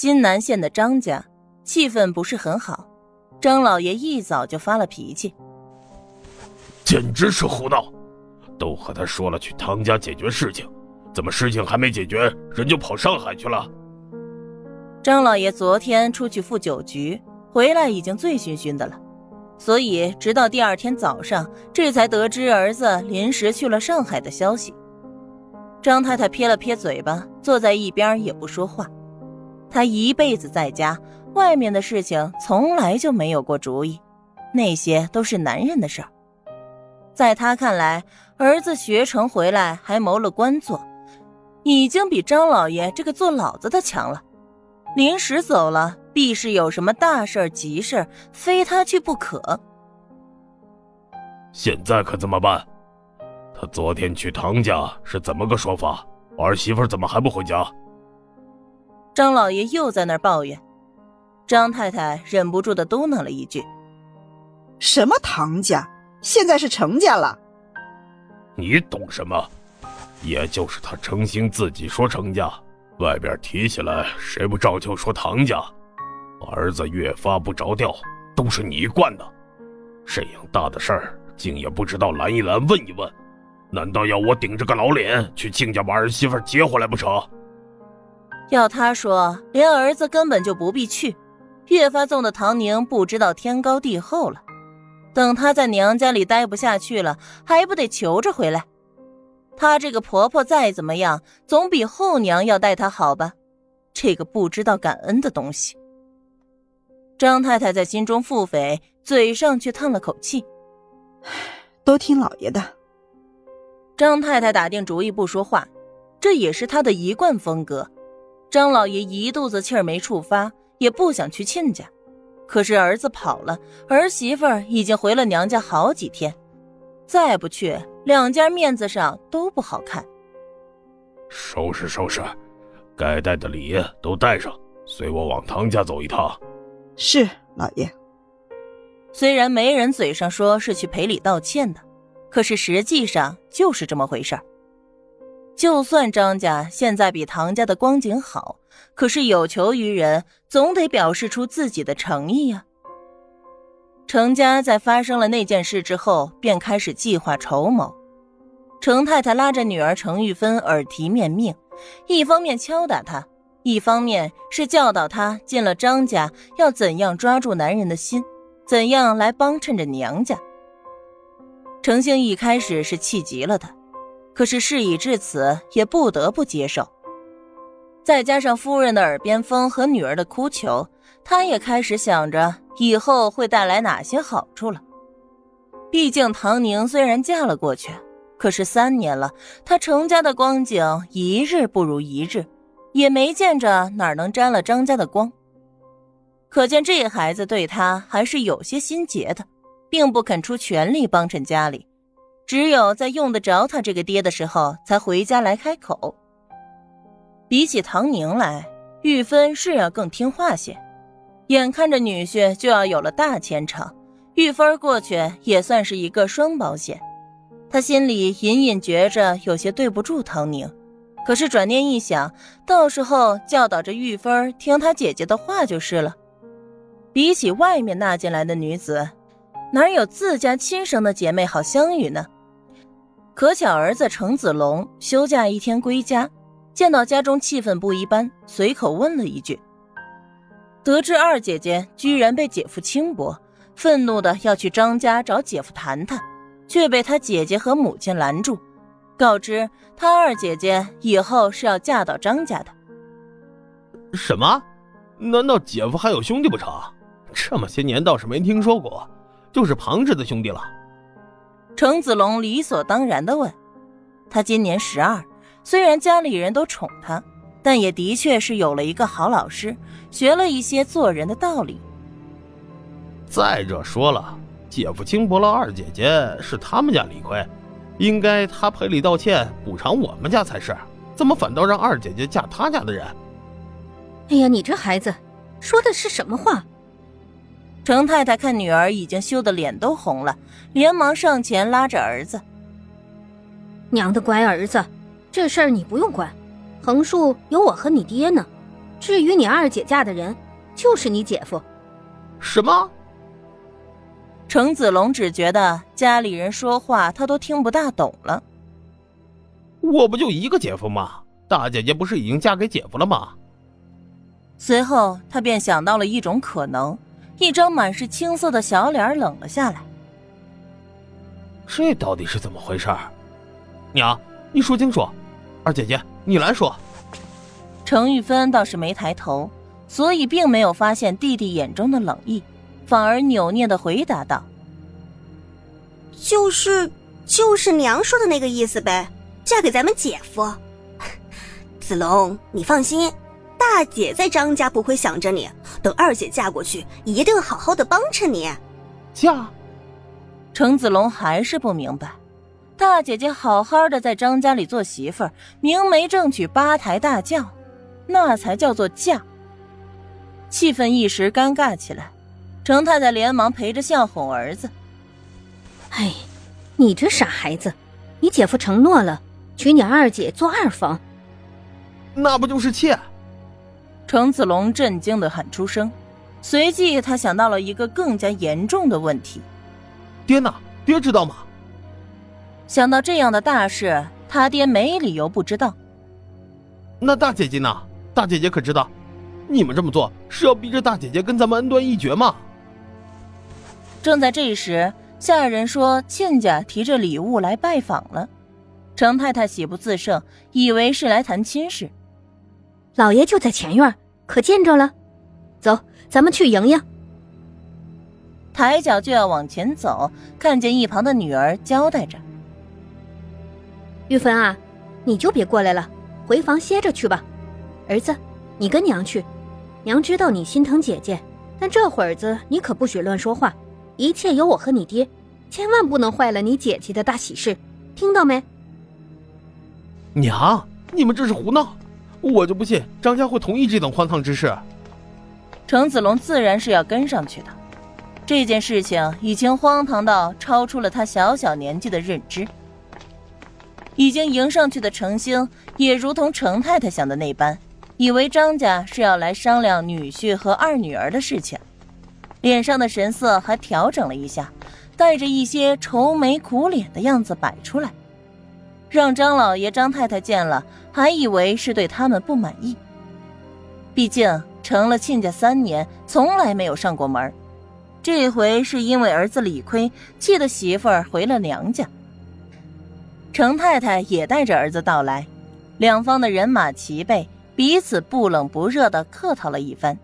金南县的张家气氛不是很好，张老爷一早就发了脾气，简直是胡闹！都和他说了去唐家解决事情，怎么事情还没解决，人就跑上海去了？张老爷昨天出去赴酒局，回来已经醉醺醺的了，所以直到第二天早上，这才得知儿子临时去了上海的消息。张太太撇了撇嘴巴，坐在一边也不说话。他一辈子在家，外面的事情从来就没有过主意，那些都是男人的事儿。在他看来，儿子学成回来还谋了官做，已经比张老爷这个做老子的强了。临时走了，必是有什么大事急事非他去不可。现在可怎么办？他昨天去唐家是怎么个说法？儿媳妇怎么还不回家？张老爷又在那儿抱怨，张太太忍不住的嘟囔了一句：“什么唐家？现在是程家了。”你懂什么？也就是他成心自己说程家，外边提起来谁不照旧说唐家？儿子越发不着调，都是你惯的。这样大的事儿，竟也不知道拦一拦，问一问。难道要我顶着个老脸去亲家把儿媳妇接回来不成？要他说，连儿子根本就不必去，越发纵的唐宁不知道天高地厚了。等她在娘家里待不下去了，还不得求着回来？她这个婆婆再怎么样，总比后娘要待她好吧？这个不知道感恩的东西。张太太在心中腹诽，嘴上却叹了口气：“都听老爷的。”张太太打定主意不说话，这也是她的一贯风格。张老爷一肚子气儿没处发，也不想去亲家。可是儿子跑了，儿媳妇儿已经回了娘家好几天，再不去，两家面子上都不好看。收拾收拾，该带的礼都带上，随我往唐家走一趟。是老爷。虽然没人嘴上说是去赔礼道歉的。可是实际上就是这么回事儿。就算张家现在比唐家的光景好，可是有求于人，总得表示出自己的诚意呀。程家在发生了那件事之后，便开始计划筹谋。程太太拉着女儿程玉芬耳提面命，一方面敲打她，一方面是教导她进了张家要怎样抓住男人的心，怎样来帮衬着娘家。程兴一开始是气急了的，可是事已至此，也不得不接受。再加上夫人的耳边风和女儿的哭求，他也开始想着以后会带来哪些好处了。毕竟唐宁虽然嫁了过去，可是三年了，他程家的光景一日不如一日，也没见着哪能沾了张家的光。可见这孩子对他还是有些心结的。并不肯出全力帮衬家里，只有在用得着他这个爹的时候，才回家来开口。比起唐宁来，玉芬是要更听话些。眼看着女婿就要有了大前程，玉芬过去也算是一个双保险。他心里隐隐觉着有些对不住唐宁，可是转念一想，到时候教导着玉芬听他姐姐的话就是了。比起外面纳进来的女子。哪有自家亲生的姐妹好相与呢？可巧儿子程子龙休假一天归家，见到家中气氛不一般，随口问了一句。得知二姐姐居然被姐夫轻薄，愤怒的要去张家找姐夫谈谈，却被他姐姐和母亲拦住，告知他二姐姐以后是要嫁到张家的。什么？难道姐夫还有兄弟不成？这么些年倒是没听说过。就是庞氏的兄弟了。程子龙理所当然的问：“他今年十二，虽然家里人都宠他，但也的确是有了一个好老师，学了一些做人的道理。再者说了，姐夫轻薄了二姐姐是他们家理亏，应该他赔礼道歉补偿我们家才是，怎么反倒让二姐姐嫁他家的人？”哎呀，你这孩子说的是什么话？程太太看女儿已经羞得脸都红了，连忙上前拉着儿子：“娘的乖儿子，这事儿你不用管，横竖有我和你爹呢。至于你二姐嫁的人，就是你姐夫。什么？程子龙只觉得家里人说话他都听不大懂了。我不就一个姐夫吗？大姐姐不是已经嫁给姐夫了吗？随后他便想到了一种可能，一张满是青涩的小脸冷了下来。这到底是怎么回事？娘，你说清楚。二姐姐，你来说。程玉芬倒是没抬头，所以并没有发现弟弟眼中的冷意，反而扭捏的回答道：“就是，就是娘说的那个意思呗，嫁给咱们姐夫。子龙，你放心，大姐在张家不会想着你，等二姐嫁过去，一定好好的帮衬你。嫁？程子龙还是不明白。”大姐姐好好的在张家里做媳妇儿，明媒正娶八抬大轿，那才叫做嫁。气氛一时尴尬起来，程太太连忙陪着笑哄儿子：“哎，你这傻孩子，你姐夫承诺了，娶你二姐做二房，那不就是妾？”程子龙震惊的喊出声，随即他想到了一个更加严重的问题：“爹呢？爹知道吗？”想到这样的大事，他爹没理由不知道。那大姐姐呢？大姐姐可知道？你们这么做是要逼着大姐姐跟咱们恩断义绝吗？正在这时，下人说亲家提着礼物来拜访了。程太太喜不自胜，以为是来谈亲事。老爷就在前院，可见着了。走，咱们去迎迎。抬脚就要往前走，看见一旁的女儿交代着。玉芬啊，你就别过来了，回房歇着去吧。儿子，你跟娘去。娘知道你心疼姐姐，但这会儿子你可不许乱说话，一切有我和你爹，千万不能坏了你姐姐的大喜事，听到没？娘，你们这是胡闹！我就不信张家会同意这等荒唐之事。程子龙自然是要跟上去的，这件事情已经荒唐到超出了他小小年纪的认知。已经迎上去的程兴也如同程太太想的那般，以为张家是要来商量女婿和二女儿的事情，脸上的神色还调整了一下，带着一些愁眉苦脸的样子摆出来，让张老爷、张太太见了还以为是对他们不满意。毕竟成了亲家三年，从来没有上过门，这回是因为儿子理亏，气得媳妇儿回了娘家。程太太也带着儿子到来，两方的人马齐备，彼此不冷不热的客套了一番。